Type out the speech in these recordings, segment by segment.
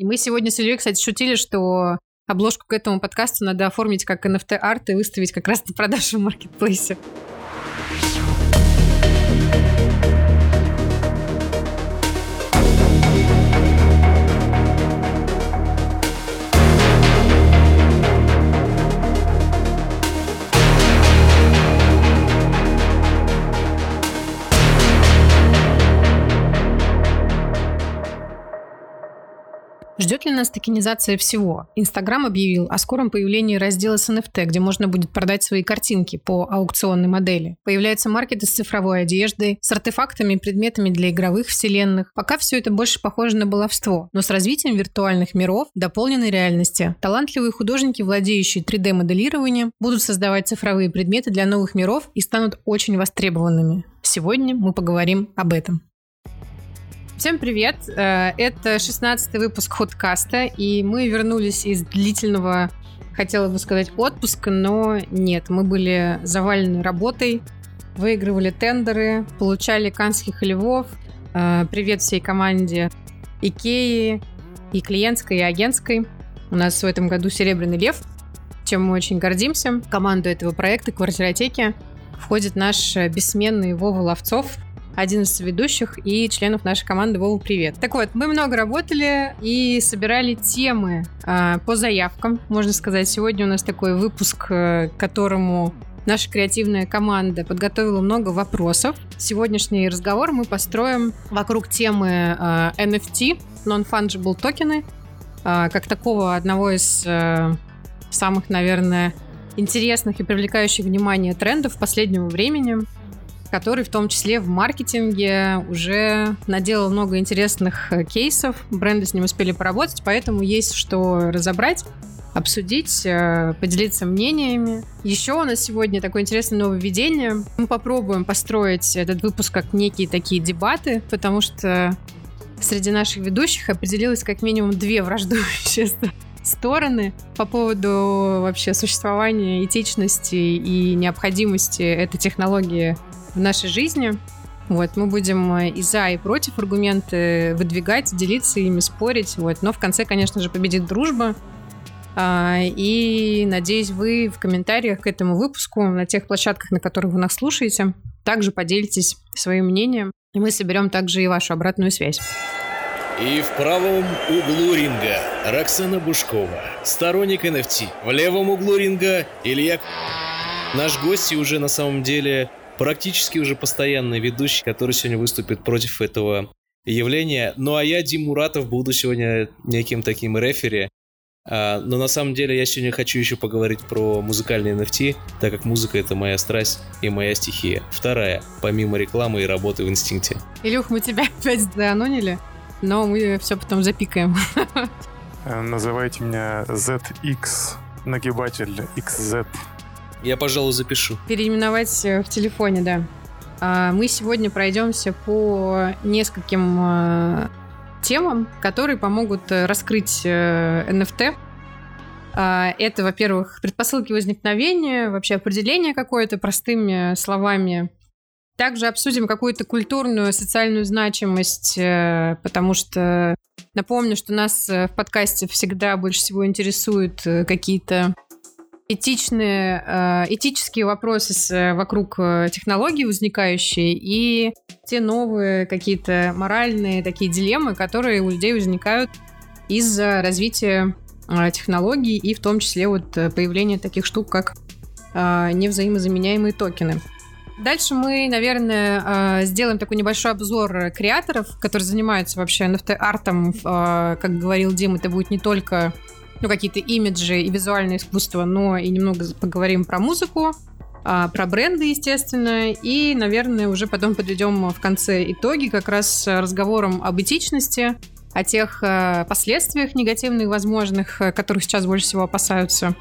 И мы сегодня с Ильей, кстати, шутили, что обложку к этому подкасту надо оформить как NFT-арт и выставить как раз на продажу в маркетплейсе. Ждет ли нас токенизация всего? Инстаграм объявил о скором появлении раздела с NFT, где можно будет продать свои картинки по аукционной модели. Появляются маркеты с цифровой одеждой, с артефактами и предметами для игровых вселенных. Пока все это больше похоже на баловство, но с развитием виртуальных миров, дополненной реальности, талантливые художники, владеющие 3D-моделированием, будут создавать цифровые предметы для новых миров и станут очень востребованными. Сегодня мы поговорим об этом. Всем привет! Э, это 16 выпуск Ходкаста, и мы вернулись из длительного, хотела бы сказать, отпуска, но нет, мы были завалены работой, выигрывали тендеры, получали канских львов. Э, привет всей команде Икеи, и клиентской, и агентской. У нас в этом году Серебряный лев, чем мы очень гордимся. Команду этого проекта «Квартиротеки» входит наш бессменный Вова Ловцов, один из ведущих и членов нашей команды. Вова, привет. Так вот, мы много работали и собирали темы э, по заявкам, можно сказать. Сегодня у нас такой выпуск, э, которому наша креативная команда подготовила много вопросов. Сегодняшний разговор мы построим вокруг темы э, NFT, Non-Fungible токены, э, как такого одного из э, самых, наверное, интересных и привлекающих внимание трендов последнего времени который в том числе в маркетинге уже наделал много интересных э, кейсов. Бренды с ним успели поработать, поэтому есть что разобрать обсудить, э, поделиться мнениями. Еще у нас сегодня такое интересное нововведение. Мы попробуем построить этот выпуск как некие такие дебаты, потому что среди наших ведущих определилось как минимум две враждующие стороны по поводу вообще существования этичности и необходимости этой технологии в нашей жизни. Вот, мы будем э, и за, и против аргументы выдвигать, делиться ими, спорить. Вот. Но в конце, конечно же, победит дружба. А, и надеюсь, вы в комментариях к этому выпуску на тех площадках, на которых вы нас слушаете, также поделитесь своим мнением. И мы соберем также и вашу обратную связь. И в правом углу ринга Роксана Бушкова, сторонник NFT. В левом углу ринга Илья... Наш гость и уже на самом деле практически уже постоянный ведущий, который сегодня выступит против этого явления. Ну а я, Дим Муратов, буду сегодня неким таким рефери. А, но на самом деле я сегодня хочу еще поговорить про музыкальные NFT, так как музыка это моя страсть и моя стихия. Вторая, помимо рекламы и работы в инстинкте. Илюх, мы тебя опять заанонили, но мы все потом запикаем. Э, называйте меня ZX, нагибатель XZ. Я, пожалуй, запишу. Переименовать э, в телефоне, да. А, мы сегодня пройдемся по нескольким э, темам, которые помогут раскрыть NFT. А, это, во-первых, предпосылки возникновения, вообще определение какое-то простыми словами. Также обсудим какую-то культурную, социальную значимость, потому что напомню, что нас в подкасте всегда больше всего интересуют какие-то этичные, э, этические вопросы э, вокруг э, технологий возникающие и те новые какие-то моральные такие дилеммы, которые у людей возникают из-за развития технологий и в том числе вот появления таких штук, как невзаимозаменяемые токены. Дальше мы, наверное, сделаем такой небольшой обзор креаторов, которые занимаются вообще NFT-артом. Как говорил Дим, это будет не только ну, какие-то имиджи и визуальное искусство, но и немного поговорим про музыку, а, про бренды, естественно, и, наверное, уже потом подведем в конце итоги как раз разговором об этичности, о тех э, последствиях негативных возможных, э, которых сейчас больше всего опасаются.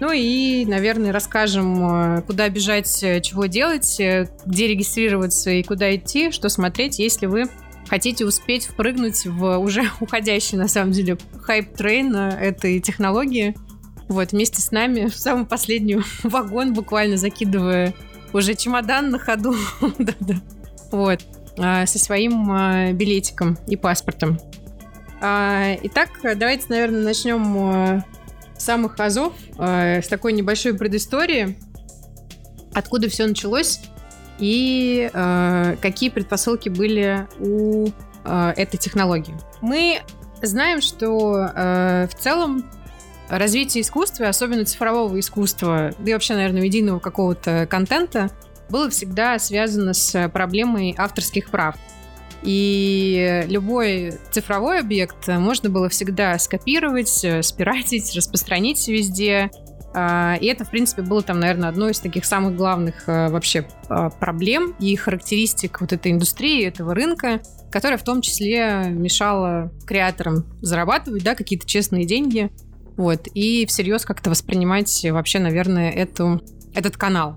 Ну и, наверное, расскажем, э, куда бежать, чего делать, где регистрироваться и куда идти, что смотреть, если вы хотите успеть впрыгнуть в уже уходящий, на самом деле, hype train этой технологии, вот, вместе с нами в самый последний вагон, буквально закидывая уже чемодан на ходу, вот, со своим билетиком и паспортом. А, итак, давайте, наверное, начнем самых азов, с такой небольшой предыстории, откуда все началось и какие предпосылки были у этой технологии. Мы знаем, что в целом развитие искусства, особенно цифрового искусства, да и вообще, наверное, медийного какого-то контента, было всегда связано с проблемой авторских прав. И любой цифровой объект можно было всегда скопировать, спиратить, распространить везде. А, и это, в принципе, было там, наверное, одной из таких самых главных а, вообще а, проблем и характеристик вот этой индустрии, этого рынка, которая в том числе мешала креаторам зарабатывать, да, какие-то честные деньги, вот, и всерьез как-то воспринимать вообще, наверное, эту, этот канал.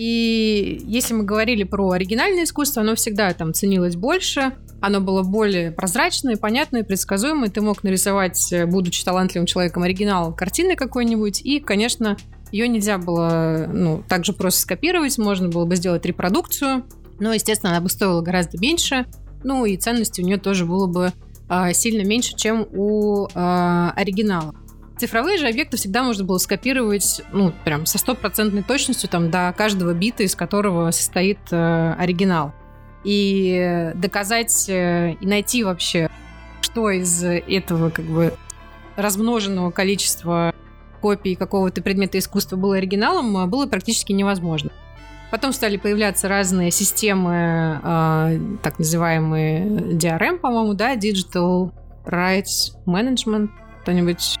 И если мы говорили про оригинальное искусство, оно всегда там ценилось больше, оно было более прозрачное, понятное, предсказуемое. Ты мог нарисовать, будучи талантливым человеком, оригинал картины какой-нибудь, и, конечно, ее нельзя было ну, так же просто скопировать, можно было бы сделать репродукцию, но, естественно, она бы стоила гораздо меньше, ну и ценности у нее тоже было бы э, сильно меньше, чем у э, оригинала. Цифровые же объекты всегда можно было скопировать, ну, прям со стопроцентной точностью там до каждого бита, из которого состоит э, оригинал. И доказать э, и найти вообще, что из этого как бы размноженного количества копий какого-то предмета искусства было оригиналом, э, было практически невозможно. Потом стали появляться разные системы, э, так называемые DRM, по-моему, да, Digital Rights Management. Кто-нибудь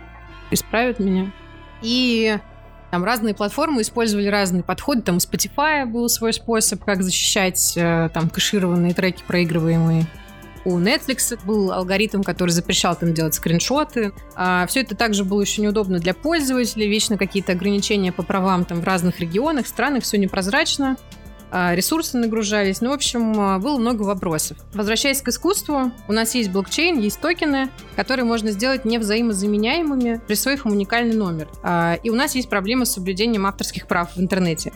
исправят меня. И там разные платформы использовали разные подходы. Там Spotify был свой способ, как защищать э, там кэшированные треки, проигрываемые. У Netflix был алгоритм, который запрещал там делать скриншоты. А все это также было еще неудобно для пользователей, вечно какие-то ограничения по правам там в разных регионах, странах, все непрозрачно. А, ресурсы нагружались. Ну, в общем, а, было много вопросов. Возвращаясь к искусству, у нас есть блокчейн, есть токены, которые можно сделать невзаимозаменяемыми, присвоив им уникальный номер. А, и у нас есть проблемы с соблюдением авторских прав в интернете.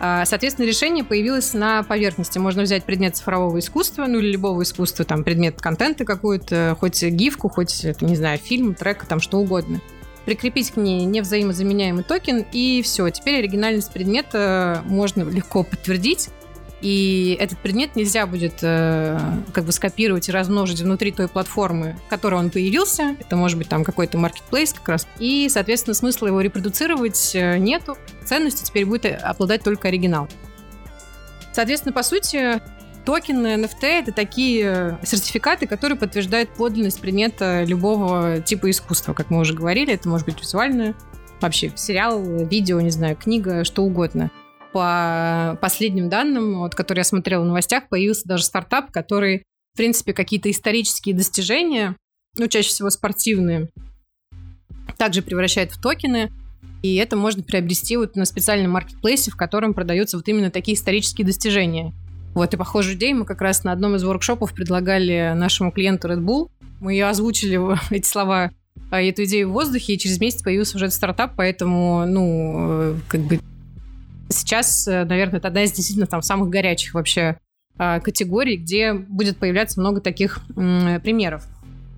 Соответственно, решение появилось на поверхности. Можно взять предмет цифрового искусства, ну или любого искусства, там, предмет контента какой-то, хоть гифку, хоть, не знаю, фильм, трек, там, что угодно прикрепить к ней невзаимозаменяемый токен, и все. Теперь оригинальность предмета можно легко подтвердить. И этот предмет нельзя будет э, как бы скопировать и размножить внутри той платформы, в которой он появился. Это может быть там какой-то marketplace как раз. И, соответственно, смысла его репродуцировать э, нету. Ценности теперь будет обладать только оригинал. Соответственно, по сути, Токены NFT — это такие сертификаты, которые подтверждают подлинность предмета любого типа искусства, как мы уже говорили. Это может быть визуальное, вообще сериал, видео, не знаю, книга, что угодно. По последним данным, вот, которые я смотрела в новостях, появился даже стартап, который, в принципе, какие-то исторические достижения, ну, чаще всего спортивные, также превращает в токены. И это можно приобрести вот на специальном маркетплейсе, в котором продаются вот именно такие исторические достижения. Вот, и похожую идею мы как раз на одном из воркшопов предлагали нашему клиенту Red Bull. Мы ее озвучили, эти слова, а, эту идею в воздухе, и через месяц появился уже этот стартап, поэтому, ну, э, как бы сейчас, э, наверное, это одна из действительно там самых горячих вообще а, категорий, где будет появляться много таких примеров.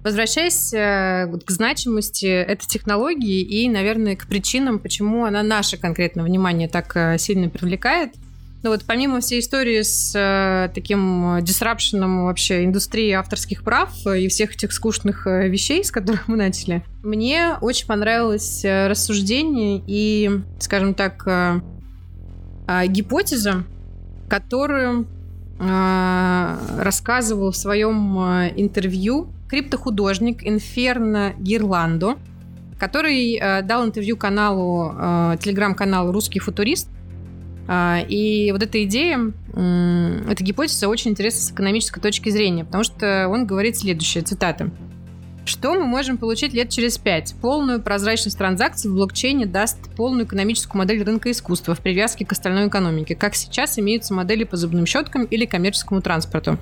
Возвращаясь э, к значимости этой технологии и, наверное, к причинам, почему она наше конкретно внимание так сильно привлекает – ну вот помимо всей истории с э, таким дисрапшеном вообще индустрии авторских прав и всех этих скучных э, вещей, с которых мы начали, мне очень понравилось э, рассуждение и, скажем так, э, э, гипотеза, которую э, рассказывал в своем э, интервью криптохудожник Инферно Гирландо, который э, дал интервью каналу, э, телеграм-каналу «Русский футурист», и вот эта идея, эта гипотеза очень интересна с экономической точки зрения, потому что он говорит следующее, цитата. Что мы можем получить лет через пять? Полную прозрачность транзакций в блокчейне даст полную экономическую модель рынка искусства в привязке к остальной экономике, как сейчас имеются модели по зубным щеткам или коммерческому транспорту.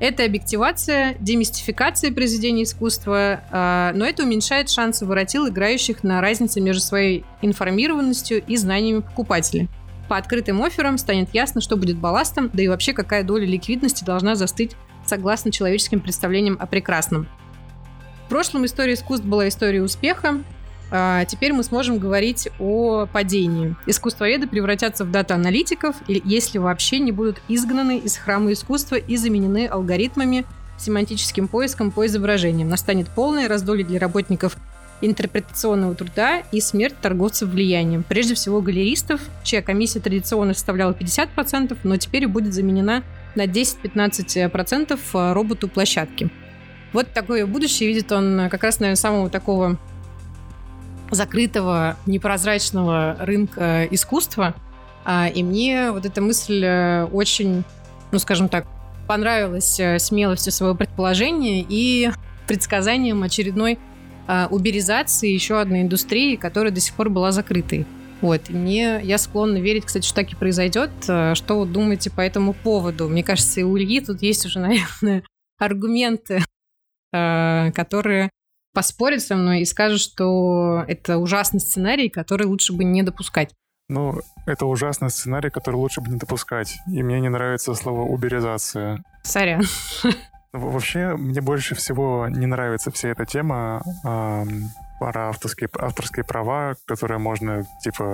Это объективация, демистификация произведений искусства, а, но это уменьшает шансы воротил, играющих на разнице между своей информированностью и знаниями покупателя. По открытым офферам станет ясно, что будет балластом, да и вообще какая доля ликвидности должна застыть согласно человеческим представлениям о прекрасном. прошлом история искусств была история успеха. А теперь мы сможем говорить о падении. Искусствоведы превратятся в дата-аналитиков, если вообще не будут изгнаны из храма искусства и заменены алгоритмами, семантическим поиском по изображениям. Настанет полное раздолье для работников интерпретационного труда и смерть торговцев влиянием. Прежде всего галеристов, чья комиссия традиционно составляла 50%, но теперь будет заменена на 10-15% роботу площадки. Вот такое будущее видит он как раз, наверное, самого такого закрытого, непрозрачного рынка искусства. А, и мне вот эта мысль очень, ну, скажем так, понравилась смелостью своего предположения и предсказанием очередной а, уберизации еще одной индустрии, которая до сих пор была закрытой. Вот. И мне, я склонна верить, кстати, что так и произойдет. Э, что вы думаете по этому поводу? Мне кажется, и у Ильи тут есть уже, наверное, аргументы, которые поспорит со мной и скажет, что это ужасный сценарий, который лучше бы не допускать. Ну, это ужасный сценарий, который лучше бы не допускать. И мне не нравится слово «уберизация». Сорян. Вообще, мне больше всего не нравится вся эта тема про авторские, авторские права, которые можно, типа,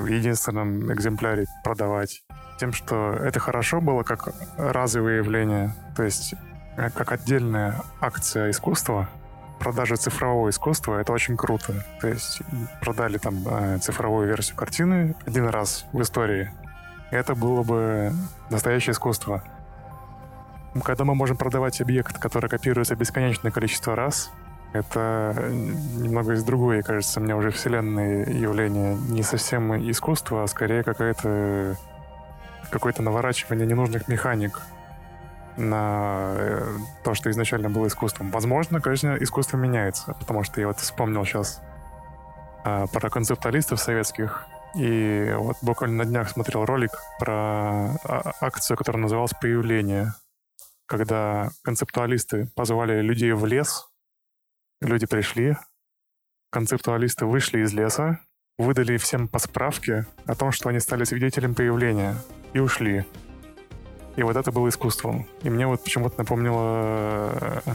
в единственном экземпляре продавать. Тем, что это хорошо было как разовое явление, то есть э, как отдельная акция искусства, продажа цифрового искусства, это очень круто. То есть продали там э, цифровую версию картины один раз в истории. Это было бы настоящее искусство. Когда мы можем продавать объект, который копируется бесконечное количество раз, это немного из другой, кажется, мне уже вселенные явление. Не совсем искусство, а скорее какое-то какое-то наворачивание ненужных механик на э, то, что изначально было искусством. Возможно, конечно, искусство меняется, потому что я вот вспомнил сейчас а, про концептуалистов советских, и вот буквально на днях смотрел ролик про а, акцию, которая называлась «Появление», когда концептуалисты позвали людей в лес, люди пришли, концептуалисты вышли из леса, выдали всем по справке о том, что они стали свидетелем появления, и ушли. И вот это было искусством. И мне вот почему-то напомнило э,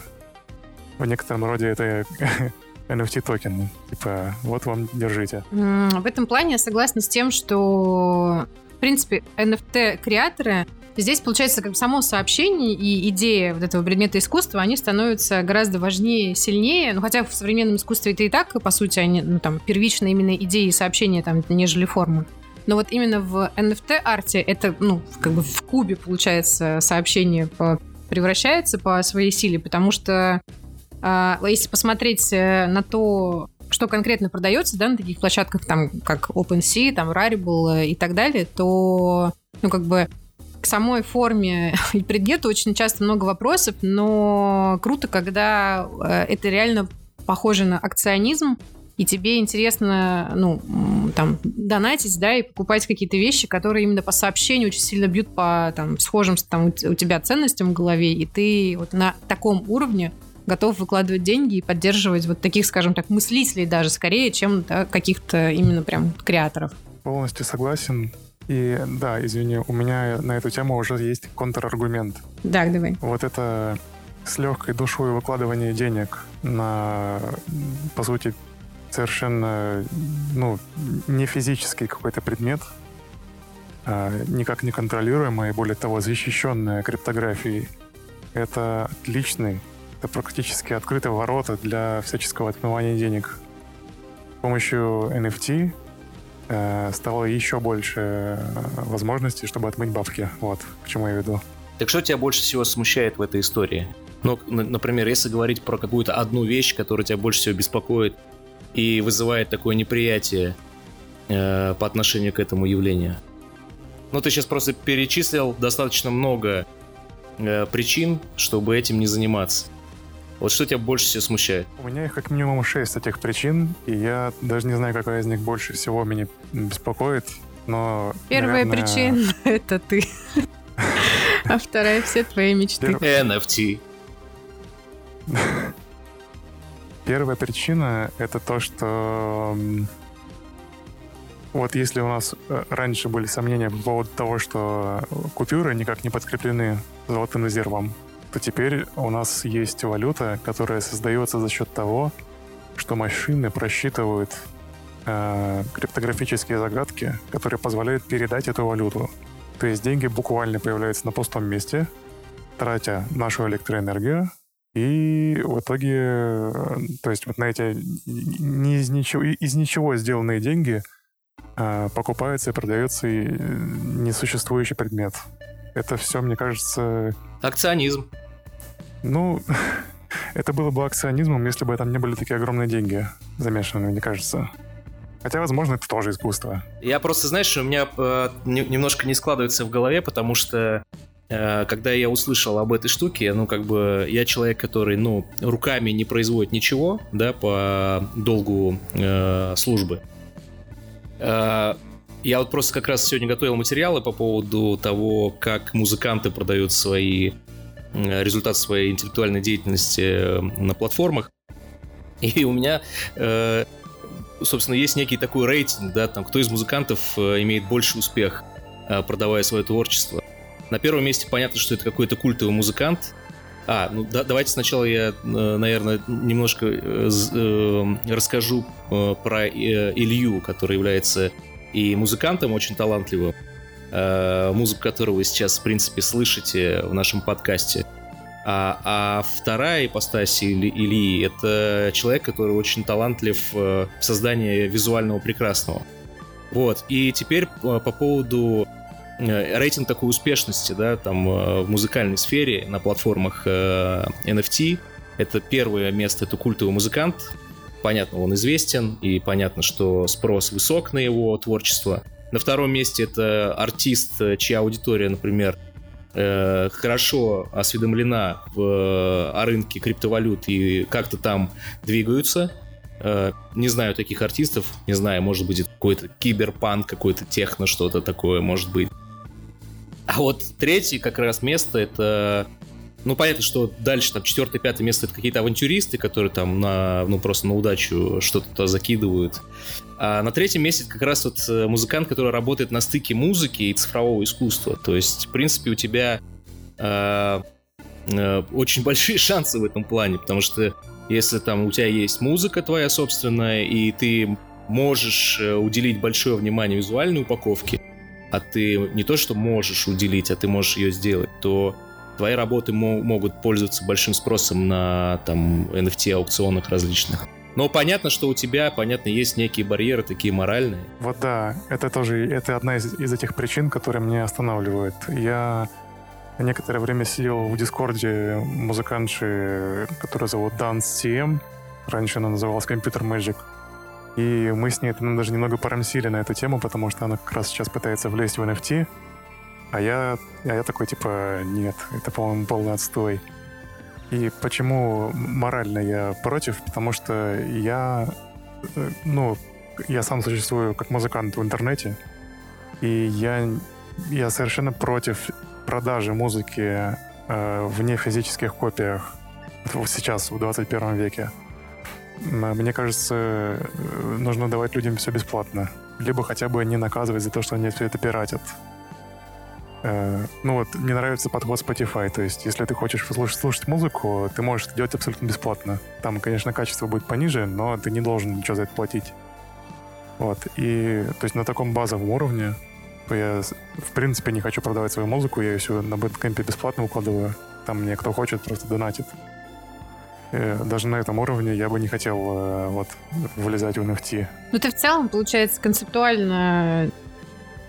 в некотором роде это NFT токены. Типа, вот вам, держите. В этом плане я согласна с тем, что, в принципе, NFT-креаторы Здесь, получается, как бы само сообщение и идея вот этого предмета искусства, они становятся гораздо важнее, сильнее. Ну, хотя в современном искусстве это и так, по сути, они, ну, там, первично именно идеи и сообщения, там, нежели форма. Но вот именно в NFT-арте это, ну, как бы в кубе, получается, сообщение по, превращается по своей силе, потому что э, если посмотреть э, на то, что конкретно продается, да, на таких площадках, там, как OpenSea, там, Rarible и так далее, то, ну, как бы к самой форме и предмету очень часто много вопросов, но круто, когда э, это реально похоже на акционизм, и тебе интересно, ну, там, донатить, да, и покупать какие-то вещи, которые именно по сообщению очень сильно бьют по, там, схожим там, у тебя ценностям в голове, и ты вот на таком уровне готов выкладывать деньги и поддерживать вот таких, скажем так, мыслителей даже скорее, чем да, каких-то именно прям креаторов. Полностью согласен. И да, извини, у меня на эту тему уже есть контраргумент. Да, давай. Вот это с легкой душой выкладывание денег на, по сути, совершенно, ну, не физический какой-то предмет, а никак не контролируемый, более того, защищенная криптографией. Это отличный, это практически открытые ворота для всяческого отмывания денег. С помощью NFT э, стало еще больше э, возможностей, чтобы отмыть бабки. Вот, к чему я веду. Так что тебя больше всего смущает в этой истории? Ну, например, если говорить про какую-то одну вещь, которая тебя больше всего беспокоит и вызывает такое неприятие э, по отношению к этому явлению. Ну, ты сейчас просто перечислил достаточно много э, причин, чтобы этим не заниматься. Вот что тебя больше всего смущает? У меня их как минимум шесть этих причин, и я даже не знаю, какая из них больше всего меня беспокоит, но... Первая наверное... причина — это ты. А вторая — все твои мечты. NFT. Первая причина — это то, что вот если у нас э, раньше были сомнения по поводу того, что купюры никак не подкреплены золотым резервом, то теперь у нас есть валюта, которая создается за счет того, что машины просчитывают э, криптографические загадки, которые позволяют передать эту валюту. То есть деньги буквально появляются на пустом месте, тратя нашу электроэнергию, и в итоге, э, то есть вот на эти не из ничего, из ничего сделанные деньги э, покупаются и продается и э, несуществующий предмет. Это все, мне кажется... Акционизм. Ну, это было бы акционизмом, если бы там не были такие огромные деньги замешаны, мне кажется. Хотя, возможно, это тоже искусство. Я просто, знаешь, у меня э, немножко не складывается в голове, потому что э, когда я услышал об этой штуке, ну, как бы, я человек, который, ну, руками не производит ничего, да, по долгу э, службы. Э, я вот просто как раз сегодня готовил материалы по поводу того, как музыканты продают свои э, результаты своей интеллектуальной деятельности э, на платформах. И у меня э, собственно, есть некий такой рейтинг, да, там, кто из музыкантов э, имеет больше успех, э, продавая свое творчество. На первом месте понятно, что это какой-то культовый музыкант. А, ну да, давайте сначала я, э, наверное, немножко расскажу про Илью, который является и музыкантом очень талантливым, музыку которого вы сейчас, в принципе, слышите в нашем подкасте. А, а вторая ипостась Ильи — это человек, который очень талантлив э, в создании визуального прекрасного. Вот. И теперь э, по поводу э, рейтинг такой успешности, да, там в музыкальной сфере на платформах NFT. Это первое место, это культовый музыкант. Понятно, он известен, и понятно, что спрос высок на его творчество. На втором месте это артист, чья аудитория, например, э, хорошо осведомлена в, о рынке криптовалют и как-то там двигаются. Э, не знаю таких артистов, не знаю, может быть, какой-то киберпанк, какой-то техно, что-то такое, может быть. А вот третье как раз место это ну, понятно, что дальше там четвертое, пятое место это какие-то авантюристы, которые там на, ну, просто на удачу что-то закидывают. А на третьем месте как раз вот э, музыкант, который работает на стыке музыки и цифрового искусства. То есть, в принципе, у тебя э, э, очень большие шансы в этом плане, потому что если там у тебя есть музыка твоя собственная, и ты можешь э, уделить большое внимание визуальной упаковке, а ты не то что можешь уделить, а ты можешь ее сделать, то твои работы могут пользоваться большим спросом на там NFT-аукционах различных. Но понятно, что у тебя, понятно, есть некие барьеры, такие моральные. Вот да, это тоже, это одна из, из этих причин, которые меня останавливают. Я некоторое время сидел в Дискорде музыкантши, которая зовут Dance CM. Раньше она называлась Computer Magic. И мы с ней там даже немного порамсили на эту тему, потому что она как раз сейчас пытается влезть в NFT. А я, а я такой, типа, нет, это, по-моему, полный отстой. И почему морально я против? Потому что я, э, ну, я сам существую как музыкант в интернете, и я, я совершенно против продажи музыки э, в нефизических копиях сейчас, в 21 веке. Мне кажется, э, нужно давать людям все бесплатно. Либо хотя бы не наказывать за то, что они все это пиратят. Э, ну вот, мне нравится подход Spotify, то есть если ты хочешь слушать, слушать музыку, ты можешь это делать абсолютно бесплатно. Там, конечно, качество будет пониже, но ты не должен ничего за это платить. Вот, и то есть на таком базовом уровне я, в принципе, не хочу продавать свою музыку, я ее все на бэткэмпе бесплатно укладываю. Там мне кто хочет, просто донатит. Э, даже на этом уровне я бы не хотел э, вот вылезать в NFT. Ну, ты в целом, получается, концептуально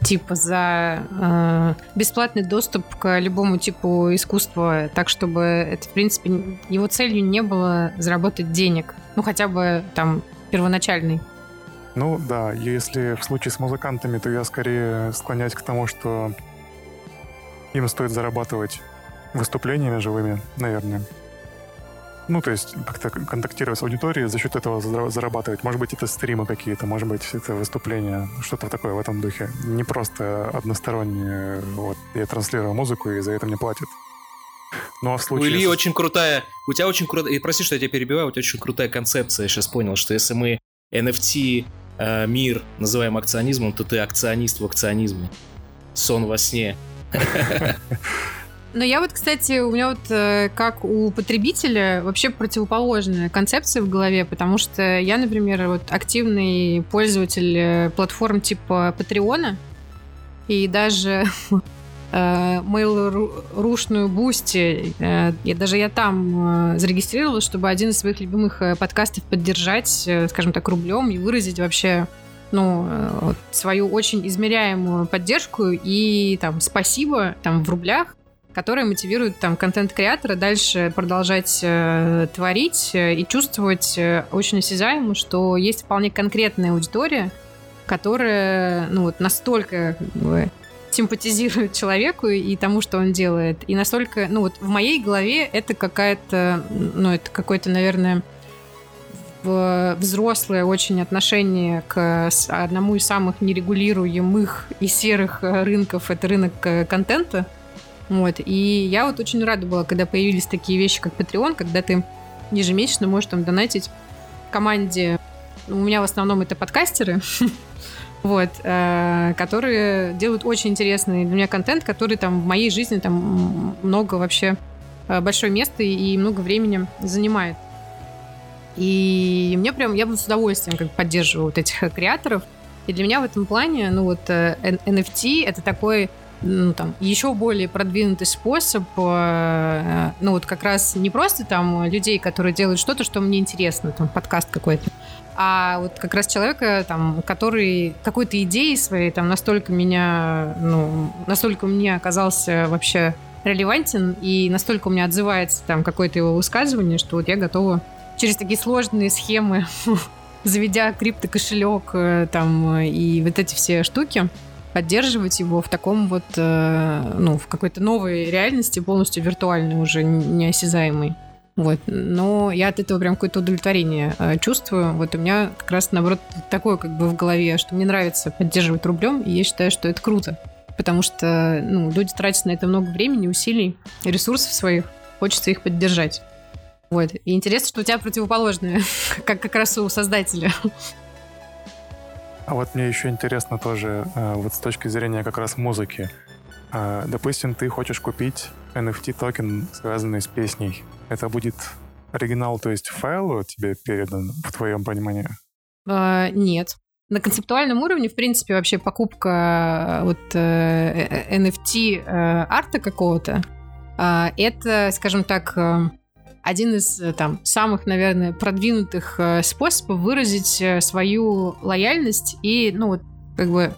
типа за э, бесплатный доступ к любому типу искусства, так чтобы это, в принципе, его целью не было заработать денег. Ну, хотя бы там первоначальный. Ну да, если в случае с музыкантами, то я скорее склоняюсь к тому, что им стоит зарабатывать выступлениями живыми, наверное. Ну, то есть как-то контактировать с аудиторией, за счет этого зарабатывать. Может быть, это стримы какие-то, может быть, это выступления, что-то такое в этом духе. Не просто односторонние, вот, я транслирую музыку, и за это мне платят. Ну, а в случае... У Ильи очень крутая... У тебя очень крутая... И прости, что я тебя перебиваю, у тебя очень крутая концепция. Я сейчас понял, что если мы NFT э, мир называем акционизмом, то ты акционист в акционизме. Сон во сне. Но я вот, кстати, у меня вот э, как у потребителя вообще противоположная концепция в голове, потому что я, например, вот активный пользователь э, платформ типа Патреона, и даже э, mail-рушную Boosty, я, даже я там зарегистрировалась, чтобы один из своих любимых подкастов поддержать, скажем так, рублем и выразить вообще ну, свою очень измеряемую поддержку и там спасибо там в рублях которые мотивируют там контент-креатора дальше продолжать э, творить э, и чувствовать э, очень осязаемо, что есть вполне конкретная аудитория, которая ну, вот настолько как симпатизирует человеку и тому, что он делает. И настолько, ну вот в моей голове это какая-то, ну это какое-то, наверное, взрослое очень отношение к одному из самых нерегулируемых и серых рынков, это рынок контента, вот. И я вот очень рада была, когда появились такие вещи, как Patreon, когда ты ежемесячно можешь там донатить команде. У меня в основном это подкастеры, вот, э, которые делают очень интересный для меня контент, который там в моей жизни там много вообще э, большое место и много времени занимает. И мне прям, я бы с удовольствием как поддерживаю вот этих креаторов. И для меня в этом плане, ну вот NFT это такой ну, там, еще более продвинутый способ, э, ну, вот как раз не просто там людей, которые делают что-то, что мне интересно, там, подкаст какой-то, а вот как раз человека, там, который какой-то идеей своей там настолько меня, ну, настолько мне оказался вообще релевантен и настолько у меня отзывается там какое-то его высказывание, что вот я готова через такие сложные схемы, заведя криптокошелек э, там и вот эти все штуки, поддерживать его в таком вот, э, ну, в какой-то новой реальности, полностью виртуальной, уже неосязаемой. Вот. Но я от этого прям какое-то удовлетворение э, чувствую. Вот у меня как раз, наоборот, такое как бы в голове, что мне нравится поддерживать рублем, и я считаю, что это круто. Потому что ну, люди тратят на это много времени, усилий, ресурсов своих. Хочется их поддержать. Вот. И интересно, что у тебя противоположное, как как раз у создателя. А вот мне еще интересно тоже, э, вот с точки зрения как раз музыки. Э, допустим, ты хочешь купить NFT-токен, связанный с песней. Это будет оригинал, то есть файл тебе передан в твоем понимании? А, нет. На концептуальном уровне, в принципе, вообще покупка вот NFT арта какого-то, это, скажем так, один из э, там самых, наверное, продвинутых э, способов выразить э, свою лояльность и, ну, как бы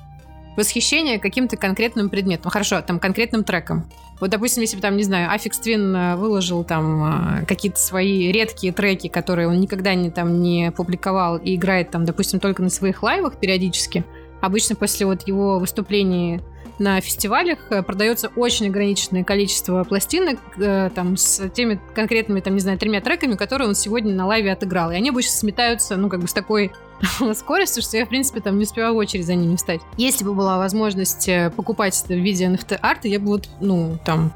восхищение каким-то конкретным предметом. Хорошо, там, конкретным треком. Вот, допустим, если бы там, не знаю, Аффикс Твин выложил там какие-то свои редкие треки, которые он никогда не там не публиковал и играет там, допустим, только на своих лайвах периодически, обычно после вот его выступлений на фестивалях э, продается очень ограниченное количество пластинок э, там с теми конкретными, там, не знаю, тремя треками, которые он сегодня на лайве отыграл. И они обычно сметаются, ну, как бы с такой скоростью, что я, в принципе, там не успеваю в очередь за ними встать. Если бы была возможность э, покупать это в виде NFT-арта, я бы вот, ну, там,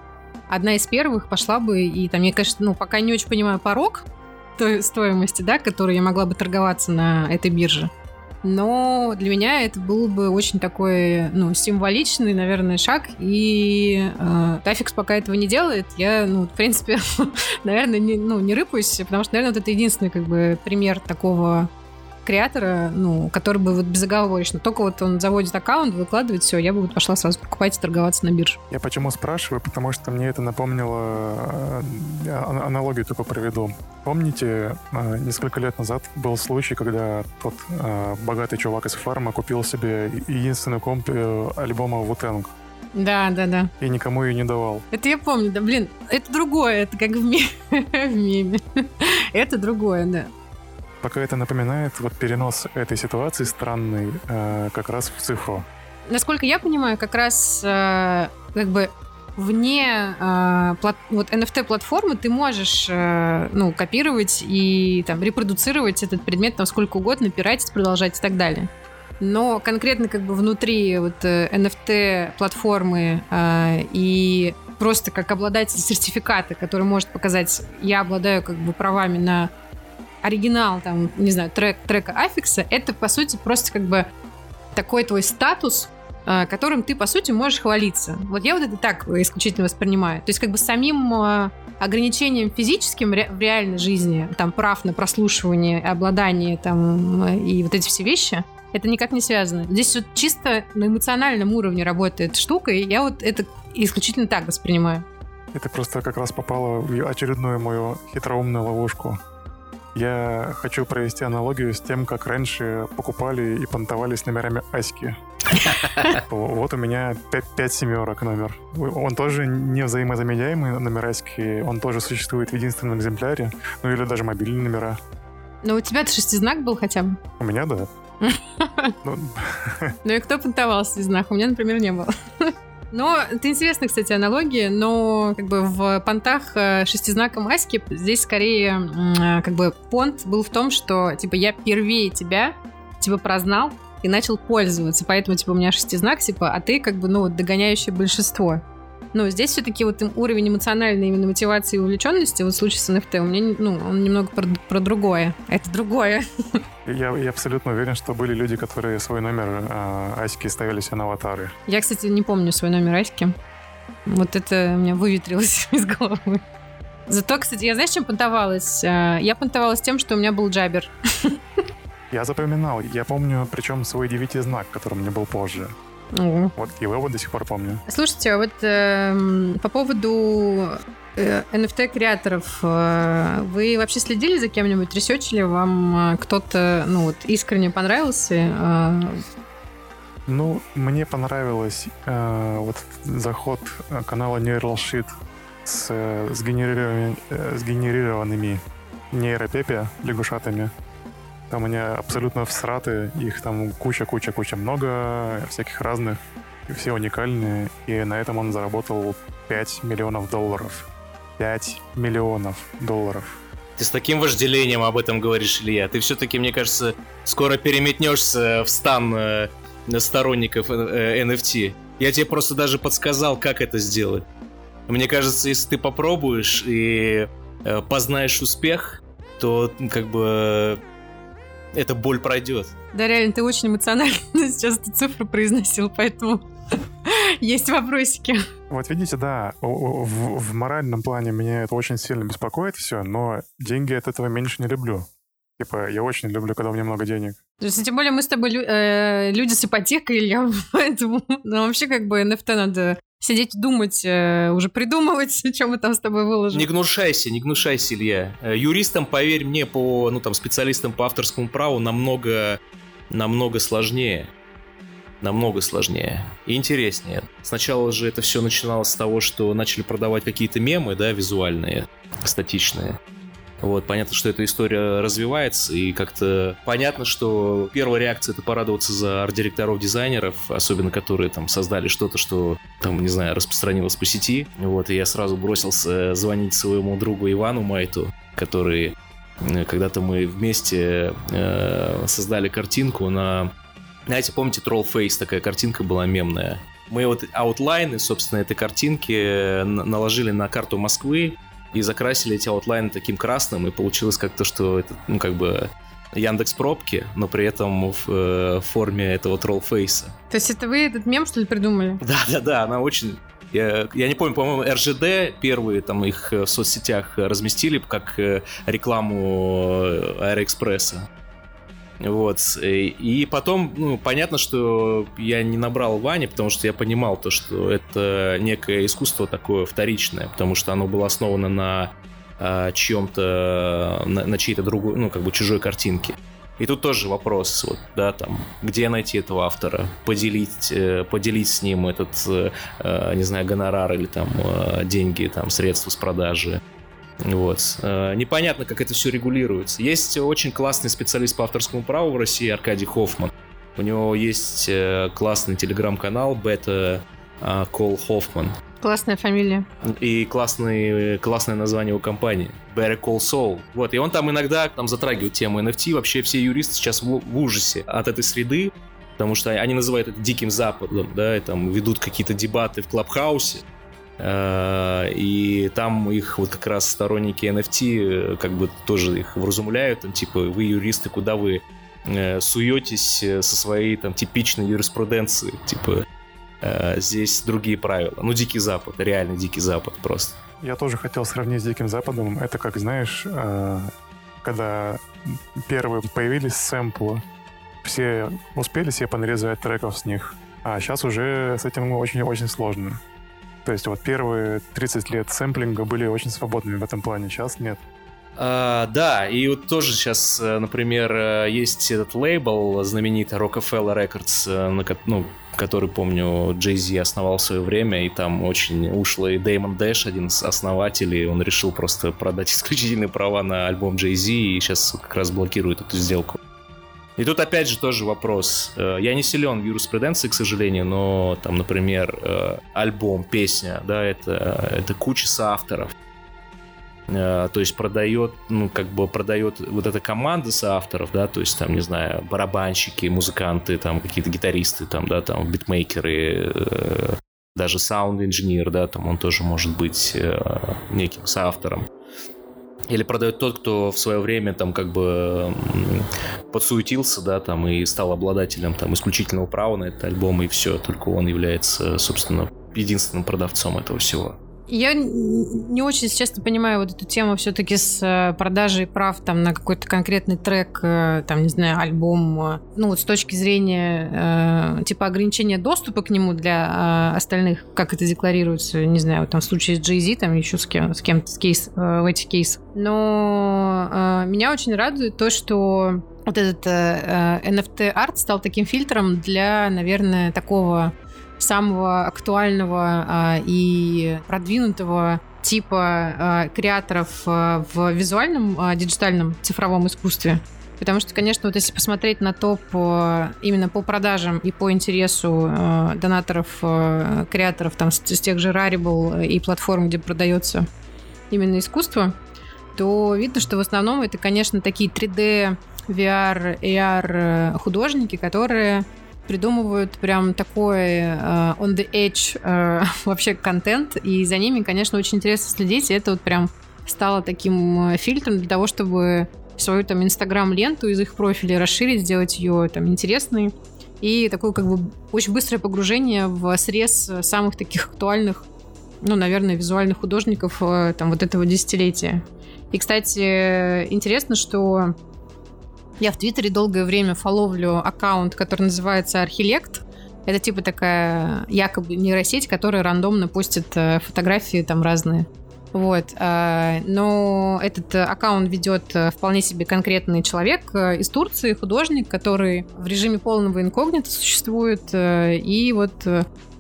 одна из первых пошла бы, и там, я, конечно, ну, пока не очень понимаю порог той стоимости, да, которую я могла бы торговаться на этой бирже но для меня это был бы очень такой, ну, символичный, наверное, шаг, и э, Тафикс пока этого не делает, я, ну, в принципе, наверное, не, ну, не рыпаюсь, потому что, наверное, вот это единственный, как бы, пример такого креатора, ну, который бы вот безоговорочно, только вот он заводит аккаунт, выкладывает все, я бы вот пошла сразу покупать и торговаться на бирже. Я почему спрашиваю? Потому что мне это напомнило, э, аналогию только проведу. Помните, э, несколько лет назад был случай, когда тот э, богатый чувак из фарма купил себе единственный комп альбома Вутенг. Да, да, да. И никому ее не давал. Это я помню, да, блин, это другое, это как в, ми- в меме. это другое, да пока это напоминает вот перенос этой ситуации странный э, как раз в цифру. Насколько я понимаю, как раз э, как бы вне э, плат, вот NFT-платформы ты можешь э, ну, копировать и там репродуцировать этот предмет там сколько угодно, пиратить, продолжать и так далее. Но конкретно как бы внутри вот NFT-платформы э, и просто как обладатель сертификата, который может показать, я обладаю как бы правами на оригинал, там, не знаю, трек, трека Аффикса, это, по сути, просто как бы такой твой статус, э, которым ты, по сути, можешь хвалиться. Вот я вот это так исключительно воспринимаю. То есть как бы самим э, ограничением физическим в реальной жизни, там, прав на прослушивание, обладание, там, и вот эти все вещи, это никак не связано. Здесь вот чисто на эмоциональном уровне работает штука, и я вот это исключительно так воспринимаю. Это просто как раз попало в очередную мою хитроумную ловушку. Я хочу провести аналогию с тем, как раньше покупали и понтовались номерами Аськи. Вот у меня 5 семерок номер. Он тоже не взаимозаменяемый номер Аськи, он тоже существует в единственном экземпляре, ну или даже мобильные номера. Но у тебя-то шестизнак был хотя бы? У меня, да. Ну, ну и кто понтовался в знак? У меня, например, не было. Но это интересная, кстати, аналогия, но как бы в понтах э, шестизнаком Аськи здесь скорее э, как бы понт был в том, что типа я первее тебя, типа прознал и начал пользоваться, поэтому типа у меня шестизнак, типа, а ты как бы, ну, догоняющее большинство. Но здесь все-таки вот уровень эмоциональной именно мотивации и увлеченности, вот в случае с NFT, у меня, ну, он немного про, про другое. Это другое. Я, я абсолютно уверен, что были люди, которые свой номер э, Аськи ставили себе на аватары. Я, кстати, не помню свой номер Аськи. Вот это у меня выветрилось из головы. Зато, кстати, я знаешь, чем понтовалась? А, я понтовалась тем, что у меня был джабер. Я запоминал. Я помню, причем свой девятизнак, который мне был позже. Угу. Вот его вот до сих пор помню. Слушайте, а вот э, по поводу э, NFT-креаторов, э, вы вообще следили за кем-нибудь, ресечили? Вам э, кто-то, ну вот, искренне понравился? Э, ну, мне понравилось э, вот заход канала Neural Sheet с, э, сгенерированными, э, сгенерированными нейропепе лягушатами. Там они абсолютно всраты, их там куча-куча-куча много, всяких разных, и все уникальные. И на этом он заработал 5 миллионов долларов. 5 миллионов долларов. Ты с таким вожделением об этом говоришь, Илья. Ты все-таки, мне кажется, скоро переметнешься в стан э, сторонников э, NFT. Я тебе просто даже подсказал, как это сделать. Мне кажется, если ты попробуешь и э, познаешь успех, то как бы эта боль пройдет. Да, реально, ты очень эмоционально сейчас эту цифру произносил, поэтому есть вопросики. Вот видите, да, в, в моральном плане меня это очень сильно беспокоит все, но деньги от этого меньше не люблю. Типа, я очень люблю, когда у меня много денег. То есть, тем более мы с тобой э, люди с ипотекой, Илья, поэтому ну, вообще как бы NFT надо сидеть думать, э, уже придумывать, чем мы там с тобой выложим. Не гнушайся, не гнушайся, Илья. Э, юристам, поверь мне, по, ну там, специалистам по авторскому праву намного, намного сложнее. Намного сложнее и интереснее. Сначала же это все начиналось с того, что начали продавать какие-то мемы, да, визуальные, статичные. Вот, понятно, что эта история развивается, и как-то понятно, что первая реакция это порадоваться за арт-директоров, дизайнеров, особенно которые там создали что-то, что там, не знаю, распространилось по сети. Вот, и я сразу бросился звонить своему другу Ивану Майту, который э, когда-то мы вместе э, создали картинку на... Знаете, помните, Trollface такая картинка была мемная? Мы вот аутлайны, собственно, этой картинки э, наложили на карту Москвы, и закрасили эти аутлайны таким красным, и получилось как-то, что это, ну, как бы Яндекс пробки, но при этом в э, форме этого троллфейса. То есть это вы этот мем, что ли, придумали? Да, да, да, она очень... Я, я не помню, по-моему, РЖД первые там их в соцсетях разместили как э, рекламу э, Аэроэкспресса. Вот. И потом, ну, понятно, что я не набрал Вани, потому что я понимал то, что это некое искусство такое вторичное, потому что оно было основано на а, чьем-то, на, на чьей-то другой, ну, как бы чужой картинке. И тут тоже вопрос, вот, да, там, где найти этого автора, поделить, э, поделить с ним этот, э, э, не знаю, гонорар или там деньги, там, средства с продажи. Вот. Э, непонятно, как это все регулируется. Есть очень классный специалист по авторскому праву в России Аркадий Хоффман. У него есть э, классный телеграм-канал Бета Кол Хоффман. Классная фамилия. И классный, классное название у компании. Better Call Saul. Вот, и он там иногда там затрагивает тему NFT. Вообще все юристы сейчас в, в ужасе от этой среды, потому что они называют это диким западом, да, и там ведут какие-то дебаты в Клабхаусе. Э, и там их вот как раз сторонники NFT э, как бы тоже их вразумляют, там, типа, вы юристы, куда вы э, суетесь со своей там типичной юриспруденцией, типа, здесь другие правила. Ну, Дикий Запад, реально Дикий Запад просто. Я тоже хотел сравнить с Диким Западом. Это как, знаешь, когда первые появились сэмплы, все успели себе понарезать треков с них, а сейчас уже с этим очень-очень сложно. То есть вот первые 30 лет сэмплинга были очень свободными в этом плане, сейчас нет. А, да, и вот тоже сейчас, э, например, э, есть этот лейбл знаменитый Rockefeller Records, э, на, ну, который, помню, Джей Зи основал в свое время, и там очень ушлый Дэймон Дэш, один из основателей, он решил просто продать исключительные права на альбом Джей Зи, и сейчас как раз блокирует эту сделку. И тут опять же тоже вопрос. Я не силен в юриспруденции, к сожалению, но там, например, альбом, песня, да, это, это куча соавторов. Э, то есть продает, ну, как бы продает вот эта команда соавторов, да, то есть там, не знаю, барабанщики, музыканты, там какие-то гитаристы, там, да, там битмейкеры, э, даже саунд-инженер, да, там он тоже может быть э, неким соавтором. Или продает тот, кто в свое время там как бы подсуетился, да, там и стал обладателем там исключительного права на этот альбом, и все, только он является, собственно, единственным продавцом этого всего. Я не очень, честно понимаю вот эту тему все-таки с э, продажей прав там на какой-то конкретный трек, э, там, не знаю, альбом, э, ну вот с точки зрения типа ограничения доступа к нему для остальных, как это декларируется, не знаю, вот там в случае с Jay-Z, там еще с кем, с кем-то с кейс, в этих кейсах. Но меня очень радует то, что вот этот NFT-арт стал таким фильтром для, наверное, такого самого актуального а, и продвинутого типа а, креаторов а, в визуальном, диджитальном, цифровом искусстве. Потому что, конечно, вот если посмотреть на топ именно по продажам и по интересу э, донаторов, э, креаторов там с, с тех же Rarible и платформ, где продается именно искусство, то видно, что в основном это, конечно, такие 3D, VR, AR художники, которые придумывают прям такой uh, on the edge uh, вообще контент, и за ними, конечно, очень интересно следить, и это вот прям стало таким э, фильтром для того, чтобы свою там инстаграм-ленту из их профиля расширить, сделать ее там интересной, и такое как бы очень быстрое погружение в срез самых таких актуальных, ну, наверное, визуальных художников там вот этого десятилетия. И, кстати, интересно, что я в Твиттере долгое время фоловлю аккаунт, который называется Архилект. Это типа такая якобы нейросеть, которая рандомно постит э, фотографии там разные. Вот. Э, но этот аккаунт ведет э, вполне себе конкретный человек из Турции, художник, который в режиме полного инкогнито существует. И вот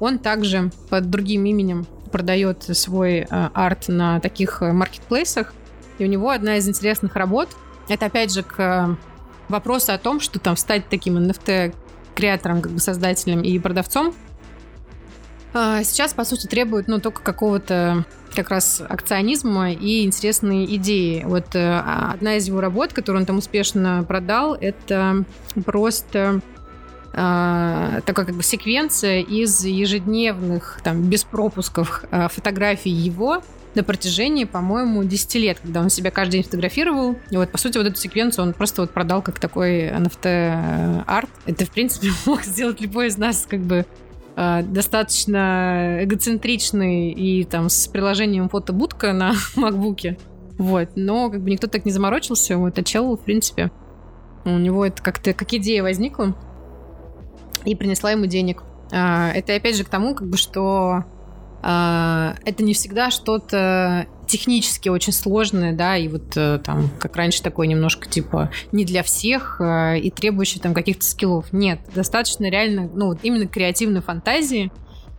он также под другим именем продает свой арт на таких маркетплейсах. И у него одна из интересных работ. Это опять же к вопросы о том, что там стать таким NFT креатором, как бы создателем и продавцом, а, сейчас, по сути, требует, ну, только какого-то как раз акционизма и интересные идеи. Вот э, а, одна из его работ, которую он там успешно продал, это просто э, такая как бы секвенция из ежедневных, там, без пропусков фотографий его на протяжении, по-моему, 10 лет, когда он себя каждый день фотографировал. И вот, по сути, вот эту секвенцию он просто вот продал как такой NFT-арт. Это, в принципе, мог сделать любой из нас как бы э, достаточно эгоцентричный и там с приложением фотобудка на макбуке. Вот, но как бы никто так не заморочился. Вот, а чел, в принципе, у него это как-то как идея возникла и принесла ему денег. А, это опять же к тому, как бы, что это не всегда что-то технически очень сложное, да, и вот э, там, как раньше, такое немножко, типа, не для всех э, и требующее там каких-то скиллов. Нет, достаточно реально, ну, вот именно креативной фантазии,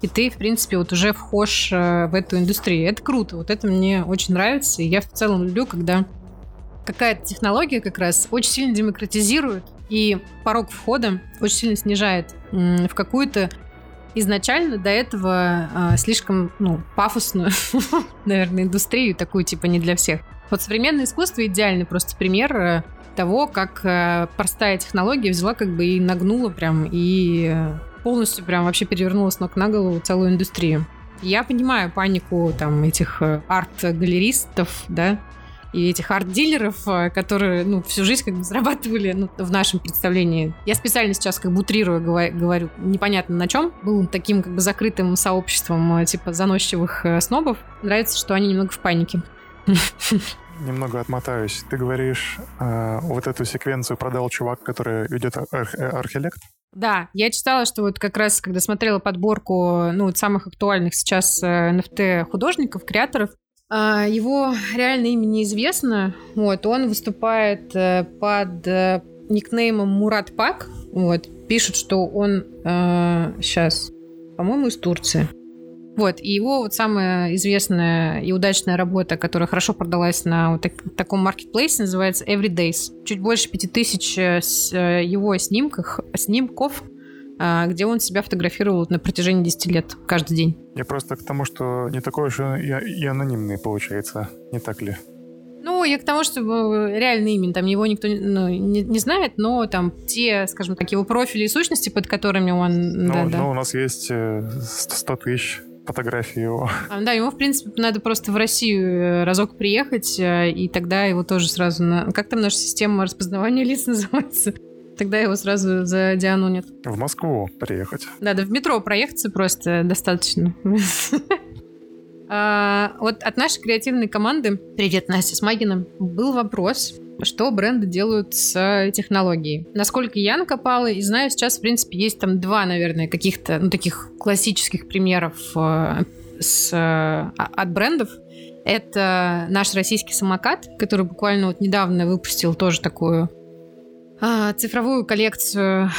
и ты, в принципе, вот уже вхож э, в эту индустрию. Это круто, вот это мне очень нравится, и я в целом люблю, когда какая-то технология как раз очень сильно демократизирует и порог входа очень сильно снижает в какую-то изначально до этого э, слишком, ну, пафосную, наверное, индустрию, такую, типа, не для всех. Вот современное искусство идеальный просто пример э, того, как э, простая технология взяла как бы и нагнула прям, и полностью прям вообще перевернула с ног на голову целую индустрию. Я понимаю панику там этих арт-галеристов, да, и этих арт-дилеров, э, которые, ну, всю жизнь как бы зарабатывали, ну, в нашем представлении. Я специально сейчас как бы утрирую, говорю, непонятно на чем. Был таким как бы закрытым сообществом, э, типа, заносчивых э, снобов. Нравится, что они немного в панике. Немного отмотаюсь. Ты говоришь, э, вот эту секвенцию продал чувак, который ведет арх- архилект? Да, я читала, что вот как раз, когда смотрела подборку ну, вот самых актуальных сейчас NFT художников, креаторов, его реальное имя неизвестно. Вот, он выступает э, под э, никнеймом Мурат Пак. Вот, пишут, что он э, сейчас, по-моему, из Турции. Вот, и его вот самая известная и удачная работа, которая хорошо продалась на вот так, таком маркетплейсе, называется Everydays. Чуть больше пяти тысяч его снимках, снимков а, где он себя фотографировал на протяжении 10 лет, каждый день. Я просто к тому, что не такой уж и, и анонимный получается, не так ли? Ну, я к тому, что э, реальный имя, там его никто ну, не, не знает, но там те, скажем так, его профили и сущности, под которыми он... Ну, да, да. ну у нас есть 100 э, тысяч фотографий его. А, да, ему, в принципе, надо просто в Россию э, разок приехать, и тогда его тоже сразу на... Как там наша система распознавания лиц называется? Тогда его сразу за Диану нет. В Москву приехать. Да, да, в метро проехаться просто достаточно. А, вот от нашей креативной команды, привет, Настя Смагина, был вопрос, что бренды делают с технологией. Насколько я накопала и знаю, сейчас, в принципе, есть там два, наверное, каких-то ну, таких классических примеров э, с, э, от брендов. Это наш российский самокат, который буквально вот недавно выпустил тоже такую а, цифровую коллекцию,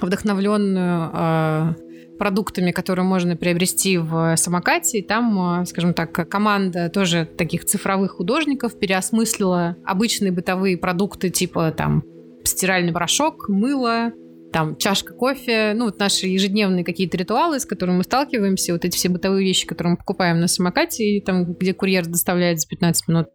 вдохновленную а, продуктами, которые можно приобрести в самокате. И там, а, скажем так, команда тоже таких цифровых художников переосмыслила обычные бытовые продукты типа там стиральный порошок, мыло, там чашка кофе, ну вот наши ежедневные какие-то ритуалы, с которыми мы сталкиваемся, вот эти все бытовые вещи, которые мы покупаем на самокате, и там, где курьер доставляет за 15 минут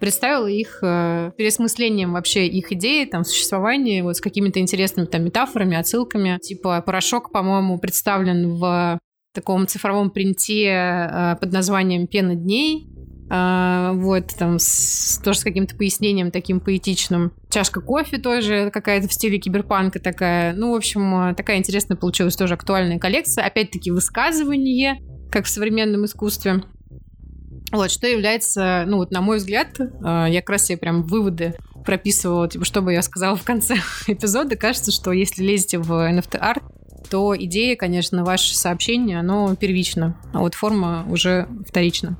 представила их э, переосмыслением вообще их идеи, там, существования, вот с какими-то интересными там метафорами, отсылками. Типа порошок, по-моему, представлен в таком цифровом принте э, под названием «Пена дней», Uh, вот, там, с, тоже с каким-то пояснением таким поэтичным. Чашка кофе тоже какая-то в стиле киберпанка такая. Ну, в общем, э, такая интересная получилась тоже актуальная коллекция. Опять-таки, высказывание, как в современном искусстве. Вот, что является, ну вот на мой взгляд, э, я как раз себе прям выводы прописывала, типа, что бы я сказала в конце эпизода. Кажется, что если лезете в NFT-арт, то идея, конечно, ваше сообщение, оно первично, а вот форма уже вторична.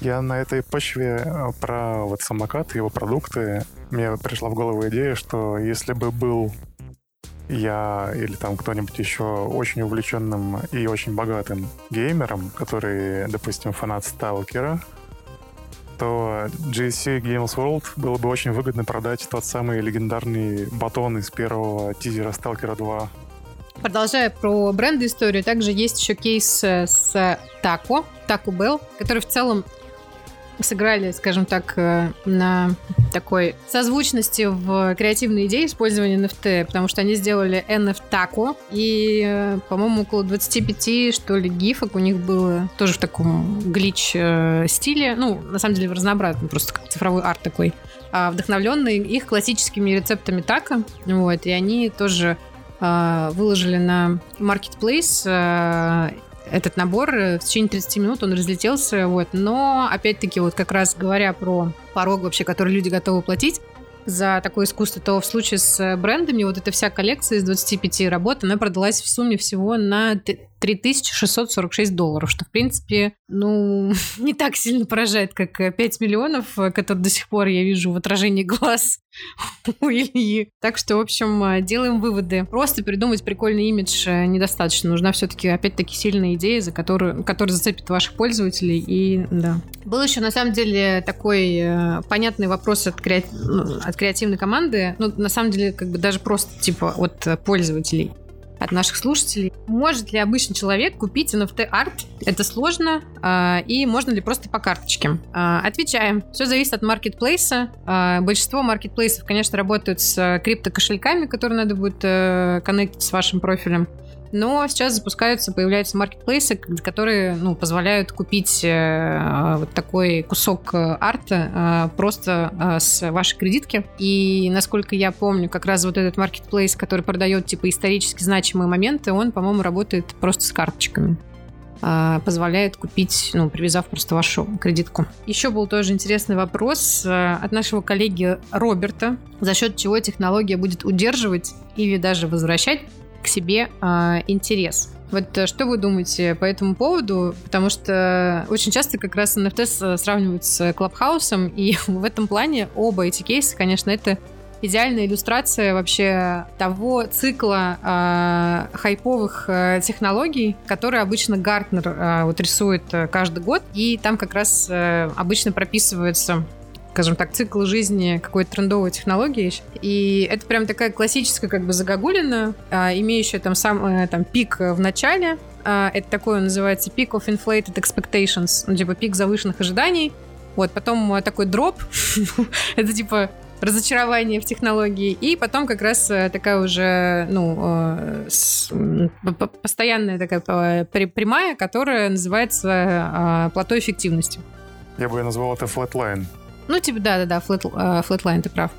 Я на этой почве э, про вот самокат и его продукты, мне пришла в голову идея, что если бы был я или там кто-нибудь еще очень увлеченным и очень богатым геймером, который, допустим, фанат Сталкера, то GSC Games World было бы очень выгодно продать тот самый легендарный батон из первого тизера Сталкера 2. Продолжая про бренды историю, также есть еще кейс с Тако, Taco Bell, который в целом сыграли, скажем так, э, на такой созвучности в креативной идее использования NFT, потому что они сделали NFT и, э, по-моему, около 25, что ли, гифок у них было тоже в таком глич э, ну, на самом деле в разнообразном, просто как цифровой арт такой, а вдохновленный их классическими рецептами тако, вот, и они тоже выложили на Marketplace этот набор э, в течение 30 минут он разлетелся, вот. Но, опять-таки, вот как раз говоря про порог вообще, который люди готовы платить, за такое искусство, то в случае с брендами вот эта вся коллекция из 25 работ, она продалась в сумме всего на 3646 долларов, что, в принципе, ну, не так сильно поражает, как 5 миллионов, которые до сих пор я вижу в отражении глаз у Ильи. Так что, в общем, делаем выводы. Просто придумать прикольный имидж недостаточно. Нужна все-таки, опять-таки, сильная идея, за которую, которая зацепит ваших пользователей. И, да. Был еще, на самом деле, такой э, понятный вопрос от, креати... Ну, от креативной команды. Ну, на самом деле, как бы даже просто, типа, от пользователей от наших слушателей. Может ли обычный человек купить NFT-арт? Это сложно. Э, и можно ли просто по карточке? Э, отвечаем. Все зависит от маркетплейса. Э, большинство маркетплейсов, конечно, работают с криптокошельками, которые надо будет э, коннектить с вашим профилем. Но сейчас запускаются, появляются маркетплейсы, которые ну, позволяют купить э, вот такой кусок э, арта э, просто э, с вашей кредитки. И насколько я помню, как раз вот этот маркетплейс, который продает типа исторически значимые моменты, он, по-моему, работает просто с карточками э, позволяет купить, ну, привязав просто вашу кредитку. Еще был тоже интересный вопрос э, от нашего коллеги Роберта, за счет чего технология будет удерживать или даже возвращать к себе э, интерес. Вот э, что вы думаете по этому поводу? Потому что очень часто как раз NFT сравнивают с Клабхаусом, и в этом плане оба эти кейса, конечно, это идеальная иллюстрация вообще того цикла э, хайповых э, технологий, которые обычно Гартнер э, вот рисует э, каждый год, и там как раз э, обычно прописывается скажем так, цикл жизни какой-то трендовой технологии. И это прям такая классическая как бы загогулина, а, имеющая там сам э, там пик в начале. А, это такое называется peak of inflated expectations, ну, типа пик завышенных ожиданий. Вот, потом э, такой дроп. это типа разочарование в технологии, и потом как раз э, такая уже, ну, постоянная такая прямая, которая называется плато эффективности. Я бы назвал это flatline. Ну, типа, да-да-да, flat, э, flatline, ты прав.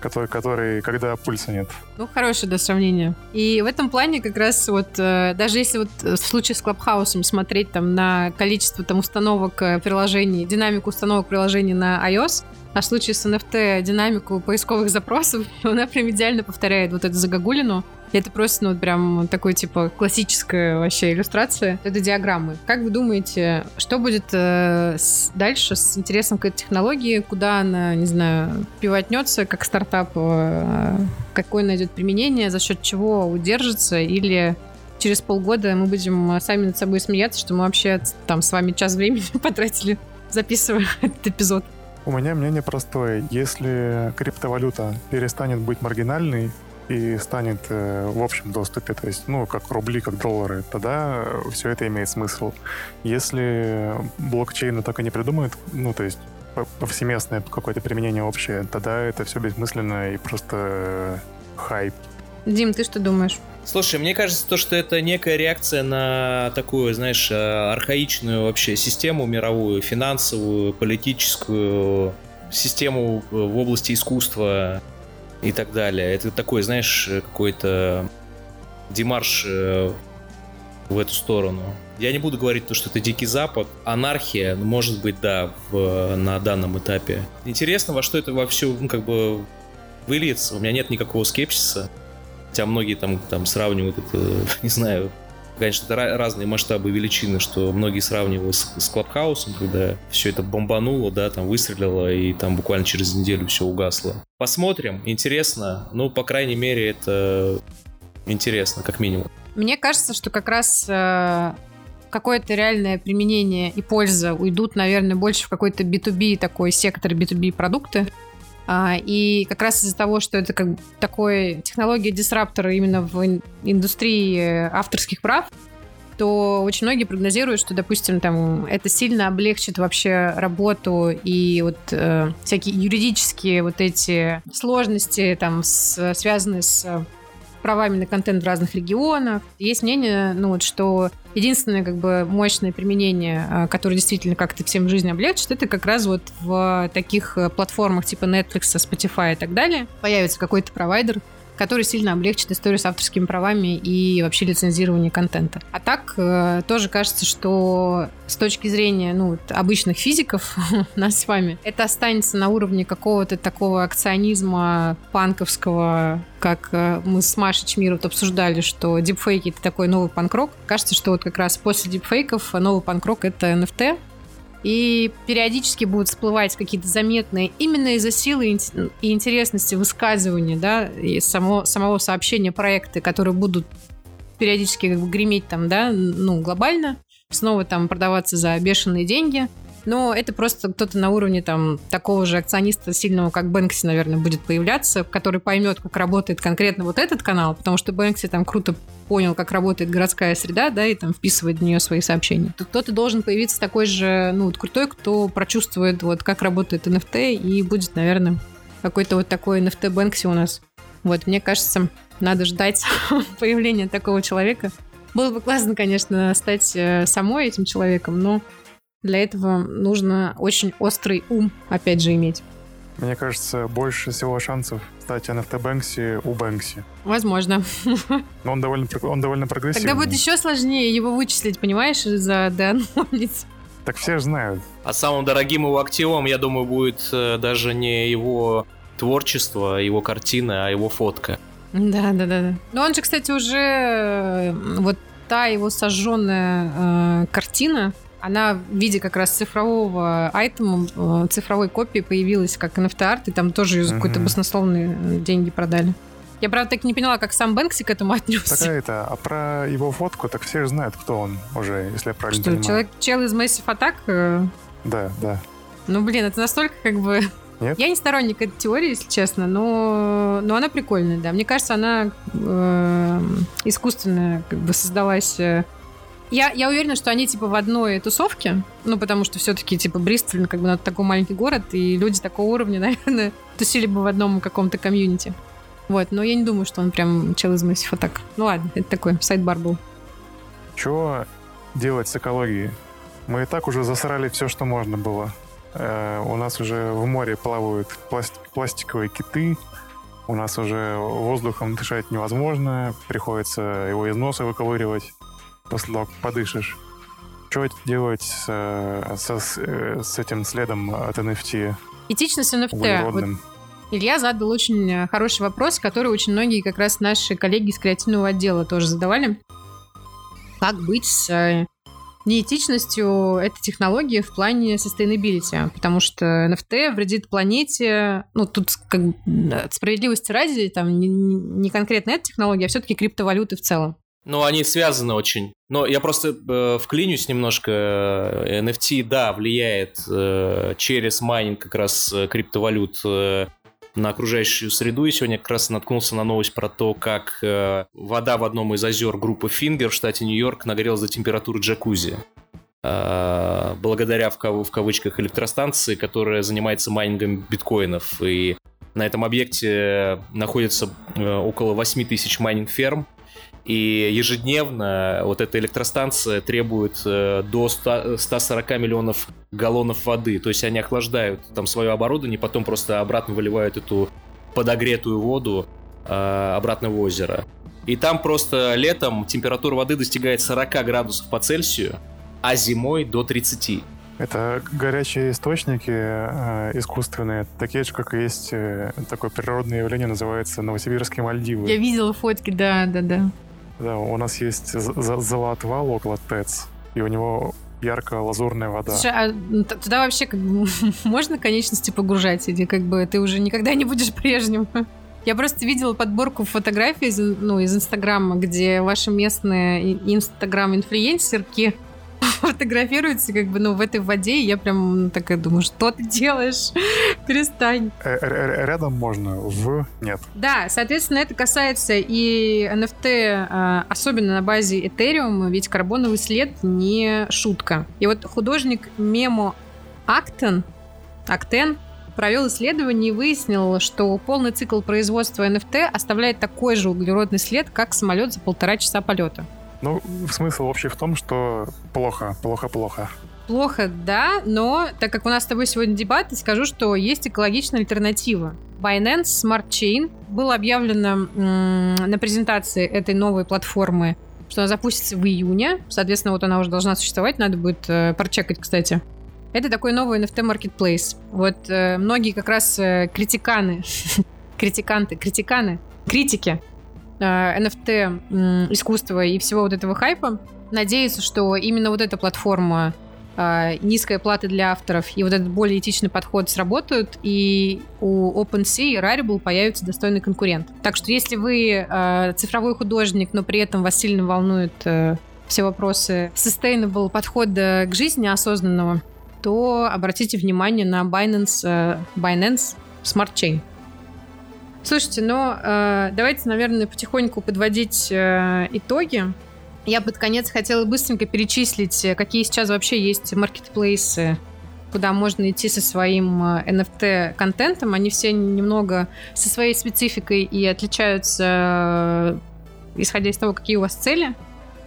Который, который, когда пульса нет. Ну, хорошее, да, сравнение. И в этом плане как раз вот, э, даже если вот в случае с Клабхаусом смотреть там на количество там установок э, приложений, динамику установок приложений на iOS, а в случае с NFT динамику поисковых запросов, она прям идеально повторяет вот эту загогулину. Это просто, ну, прям такой, типа, классическая вообще иллюстрация. Это диаграммы. Как вы думаете, что будет э, с, дальше с интересом к этой технологии? Куда она, не знаю, pivot нется как стартап? Э, какое найдет применение? За счет чего удержится? Или через полгода мы будем сами над собой смеяться, что мы вообще там с вами час времени потратили, записывая этот эпизод? У меня мнение простое. Если криптовалюта перестанет быть маргинальной и станет э, в общем доступе, то есть, ну, как рубли, как доллары, тогда все это имеет смысл. Если блокчейна так и не придумают, ну, то есть повсеместное какое-то применение общее, тогда это все бессмысленно и просто э, хайп. Дим, ты что думаешь? Слушай, мне кажется, то, что это некая реакция на такую, знаешь, э, архаичную вообще систему мировую, финансовую, политическую, систему э, в области искусства и так далее. Это такой, знаешь, какой-то демарш э, в эту сторону. Я не буду говорить то, что это Дикий Запад. Анархия, ну, может быть, да, в, на данном этапе. Интересно, во что это во все, ну, как бы выльется. У меня нет никакого скепсиса. Хотя многие там, там сравнивают это, не знаю, конечно, это разные масштабы величины, что многие сравнивают с, с Клабхаусом, когда все это бомбануло, да, там выстрелило, и там буквально через неделю все угасло. Посмотрим, интересно. Ну, по крайней мере, это интересно, как минимум. Мне кажется, что как раз э, какое-то реальное применение и польза уйдут, наверное, больше в какой-то B2B такой сектор B2B продукты, и как раз из-за того, что это как такой технология дисраптора именно в индустрии авторских прав, то очень многие прогнозируют, что, допустим, там это сильно облегчит вообще работу и вот э, всякие юридические вот эти сложности там с, связанные с правами на контент в разных регионах. Есть мнение, ну вот, что единственное как бы мощное применение, а, которое действительно как-то всем жизнь облегчит, это как раз вот в таких э, платформах типа Netflix, Spotify и так далее. Появится какой-то провайдер, который сильно облегчит историю с авторскими правами и вообще лицензирование контента. А так э, тоже кажется, что с точки зрения ну, обычных физиков нас с вами, это останется на уровне какого-то такого акционизма панковского, как э, мы с Машей Чмиров обсуждали, что дипфейки — это такой новый панкрок. Кажется, что вот как раз после дипфейков новый панкрок — это NFT, и периодически будут всплывать какие-то заметные именно из-за силы и интересности высказывания, да, и само, самого сообщения проекты, которые будут периодически как бы греметь там, да, ну, глобально, снова там продаваться за бешеные деньги – но это просто кто-то на уровне там такого же акциониста сильного, как Бэнкси, наверное, будет появляться, который поймет, как работает конкретно вот этот канал, потому что Бэнкси там круто понял, как работает городская среда, да, и там вписывает в нее свои сообщения. То кто-то должен появиться такой же, ну, вот крутой, кто прочувствует, вот, как работает NFT, и будет, наверное, какой-то вот такой NFT Бэнкси у нас. Вот, мне кажется, надо ждать появления такого человека Было бы классно, конечно, стать э, самой этим человеком, но для этого нужно очень острый ум, опять же, иметь. Мне кажется, больше всего шансов стать NFT Бэнкси у Бэнкси. Возможно. Но он довольно, он довольно прогрессивный. Тогда будет еще сложнее его вычислить, понимаешь, за деанонить. Так все же знают. А самым дорогим его активом, я думаю, будет э, даже не его творчество, его картина, а его фотка. Да, да, да. Но он же, кстати, уже э, вот та его сожженная э, картина, она в виде как раз цифрового айтема, э, цифровой копии появилась как NFT-арт, и там тоже ее за какой-то баснословные э, деньги продали. Я, правда, так не поняла, как сам Бэнкси к этому отнесся. Такая это, а про его фотку, так все же знают, кто он уже, если я правильно Что, понимаю. человек, чел из Massive Attack? э, Да, да. Ну, блин, это настолько как бы... Нет? Я не сторонник этой теории, если честно, но, но она прикольная, да. Мне кажется, она э, искусственно как бы создалась... Я, я уверена, что они типа в одной тусовке, ну, потому что все-таки типа Бристоль, как бы, ну, такой маленький город, и люди такого уровня, наверное, тусили бы в одном каком-то комьюнити. Вот, но я не думаю, что он прям чел из Massive Attack. Ну ладно, это такой сайдбар был. Чего делать с экологией? Мы и так уже засрали все, что можно было. Э, у нас уже в море плавают пласт- пластиковые киты, у нас уже воздухом дышать невозможно, приходится его из носа выковыривать после того, как подышишь. Что делать с, э, со- с, э, с этим следом от NFT Этичность NFT. Вот? Илья задал очень э, хороший вопрос, который очень многие как раз наши коллеги из креативного отдела тоже задавали. Как быть с неэтичностью этой технологии в плане sustainability? Потому что NFT вредит планете, ну, тут как справедливости ради, там не, не- не конкретно эта технология, а все-таки криптовалюты в целом. Ну, они связаны очень. Но я просто э, вклинюсь немножко. Э, NFT, да, влияет э, через майнинг как раз э, криптовалют э, на окружающую среду. И сегодня как раз наткнулся на новость про то, как э, вода в одном из озер группы Фингер в штате Нью-Йорк нагрелась до температуры джакузи. Э, благодаря в, кав- в кавычках электростанции, которая занимается майнингом биткоинов. И на этом объекте находится э, около 8 тысяч майнинг-ферм. И ежедневно вот эта электростанция требует э, до 100 140 миллионов галлонов воды. То есть они охлаждают там свое оборудование, потом просто обратно выливают эту подогретую воду э, обратно в озеро. И там просто летом температура воды достигает 40 градусов по Цельсию, а зимой до 30. Это горячие источники э, искусственные, такие же, как и есть э, такое природное явление, называется Новосибирские Мальдивы. Я видела фотки, да, да, да. Да, у нас есть золотвал около ТЭЦ, и у него ярко-лазурная вода. Слушай, а туда вообще как бы можно конечности погружать, или как бы ты уже никогда не будешь прежним? Я просто видела подборку фотографий из, ну, из Инстаграма, где ваши местные Инстаграм-инфлюенсерки фотографируются как бы, ну, в этой воде, и я прям ну, такая думаю, что ты делаешь? Перестань. Э, Рядом можно, в нет. Да, соответственно, это касается и NFT, а, особенно на базе Ethereum, ведь карбоновый след не шутка. И вот художник Мемо Актен, Актен провел исследование и выяснил, что полный цикл производства NFT оставляет такой же углеродный след, как самолет за полтора часа полета. Ну, смысл общий в том, что плохо, плохо, плохо. Плохо, да, но так как у нас с тобой сегодня дебаты, скажу, что есть экологичная альтернатива. Binance Smart Chain было объявлено м, на презентации этой новой платформы, что она запустится в июне. Соответственно, вот она уже должна существовать, надо будет э, прочекать, кстати. Это такой новый NFT marketplace. Вот э, многие как раз э, критиканы, критиканты, критиканы, критики NFT м, искусства и всего вот этого хайпа надеются, что именно вот эта платформа э, низкая плата для авторов и вот этот более этичный подход сработают, и у OpenSea и Rarible появится достойный конкурент. Так что если вы э, цифровой художник, но при этом вас сильно волнуют э, все вопросы sustainable подхода к жизни осознанного, то обратите внимание на Binance, э, Binance Smart Chain. Слушайте, ну э, давайте, наверное, потихоньку подводить э, итоги. Я под конец хотела быстренько перечислить, э, какие сейчас вообще есть маркетплейсы, куда можно идти со своим э, NFT-контентом. Они все немного со своей спецификой и отличаются, э, исходя из того, какие у вас цели.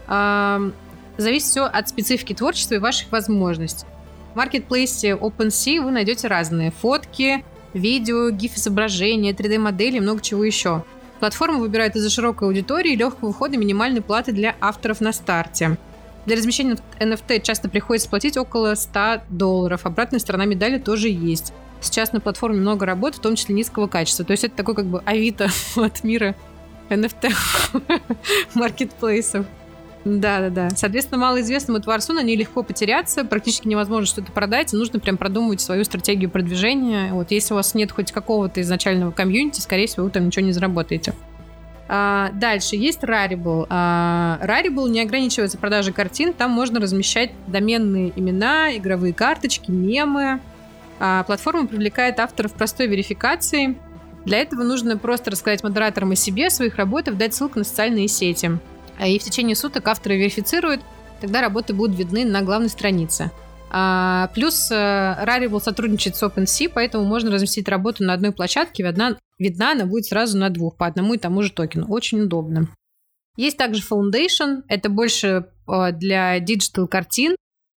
э, зависит все от специфики творчества и ваших возможностей. В маркетплейсе OpenSea вы найдете разные фотки, видео, гиф-изображения, 3D-модели и много чего еще. Платформа выбирает из-за широкой аудитории легкого входа минимальной платы для авторов на старте. Для размещения NFT часто приходится платить около 100 долларов. Обратная сторона медали тоже есть. Сейчас на платформе много работы, в том числе низкого качества. То есть это такой как бы авито от мира NFT маркетплейсов. Да, да, да. Соответственно, малоизвестному творцу на ней легко потеряться, практически невозможно что-то продать, и нужно прям продумывать свою стратегию продвижения. Вот если у вас нет хоть какого-то изначального комьюнити, скорее всего, вы там ничего не заработаете. А, дальше есть Rarible. А, Rarible не ограничивается продажей картин, там можно размещать доменные имена, игровые карточки, мемы. А, платформа привлекает авторов простой верификации. Для этого нужно просто рассказать модераторам о себе, своих работах, дать ссылку на социальные сети. А, и в течение суток авторы верифицируют, тогда работы будут видны на главной странице. А, плюс э, Rarible сотрудничает с OpenSea, поэтому можно разместить работу на одной площадке, видна, видна она будет сразу на двух, по одному и тому же токену. Очень удобно. Есть также Foundation, это больше э, для digital картин,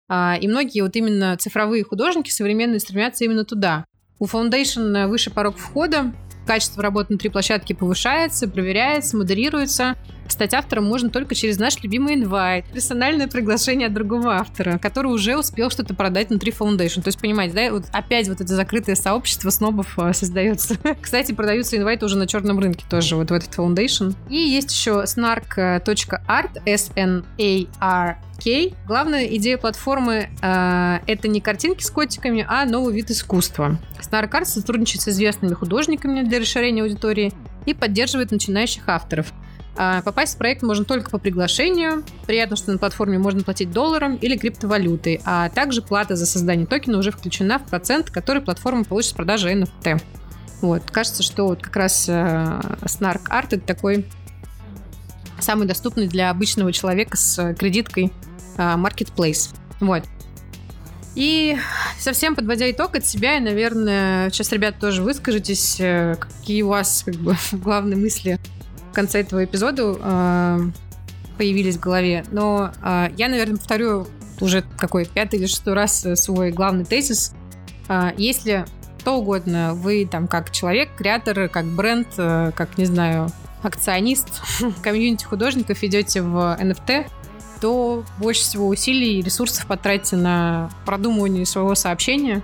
а, и многие вот именно цифровые художники современные стремятся именно туда. У Foundation выше порог входа, качество работы внутри площадки повышается, проверяется, модерируется. Стать автором можно только через наш любимый инвайт, персональное приглашение от другого автора, который уже успел что-то продать внутри Foundation. То есть, понимаете, да, вот опять вот это закрытое сообщество снобов а, создается. Кстати, продаются инвайты уже на черном рынке тоже, вот в этот Foundation. И есть еще snark.art, S-N-A-R K. Главная идея платформы э, это не картинки с котиками, а новый вид искусства. Snark сотрудничает с известными художниками для расширения аудитории и поддерживает начинающих авторов. А попасть в проект можно только по приглашению. Приятно, что на платформе можно платить долларом или криптовалютой, а также плата за создание токена уже включена в процент, который платформа получит с продажи NFT. Вот, кажется, что вот как раз э, Snark Art это такой самый доступный для обычного человека с кредиткой э, Marketplace. Вот. И совсем подводя итог от себя, и, наверное, сейчас, ребят, тоже выскажитесь, э, какие у вас как бы главные мысли конце этого эпизода э, появились в голове. Но э, я, наверное, повторю уже какой пятый или шестой раз свой главный тезис. Э, если что угодно, вы там как человек, креатор, как бренд, э, как, не знаю, акционист, комьюнити художников идете в NFT, то больше всего усилий и ресурсов потратите на продумывание своего сообщения.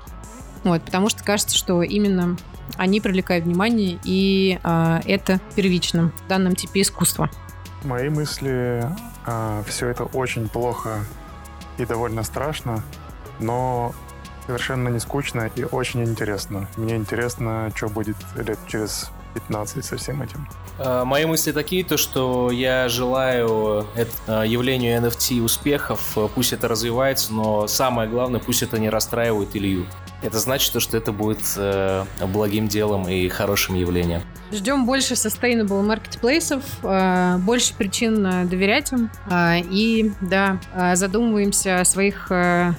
Вот, потому что кажется, что именно они привлекают внимание, и э, это первично в данном типе искусства. Мои мысли, э, все это очень плохо и довольно страшно, но совершенно не скучно и очень интересно. Мне интересно, что будет лет через 15 со всем этим. А, мои мысли такие, то что я желаю а, явлению NFT успехов, пусть это развивается, но самое главное, пусть это не расстраивает Илью. Это значит, то, что это будет э, благим делом и хорошим явлением. Ждем больше sustainable маркетплейсов, э, больше причин э, доверять им. Э, и, да, э, задумываемся о своих э,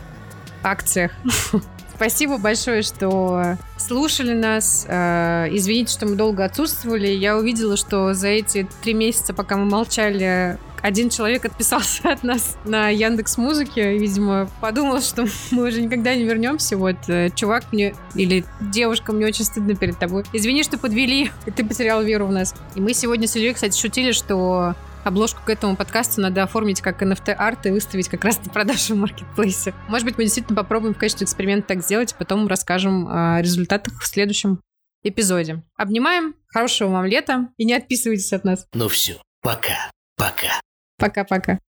акциях Спасибо большое, что слушали нас. Э, извините, что мы долго отсутствовали. Я увидела, что за эти три месяца, пока мы молчали, один человек отписался от нас на Яндекс Музыке, видимо, подумал, что мы уже никогда не вернемся. Вот, э, чувак мне или девушка, мне очень стыдно перед тобой. Извини, что подвели, и ты потерял веру в нас. И мы сегодня с Ильей, кстати, шутили, что обложку к этому подкасту надо оформить как NFT-арт и выставить как раз на продажу в маркетплейсе. Может быть, мы действительно попробуем в качестве эксперимента так сделать, а потом расскажем о результатах в следующем эпизоде. Обнимаем, хорошего вам лета и не отписывайтесь от нас. Ну все, пока, пока. Пока-пока.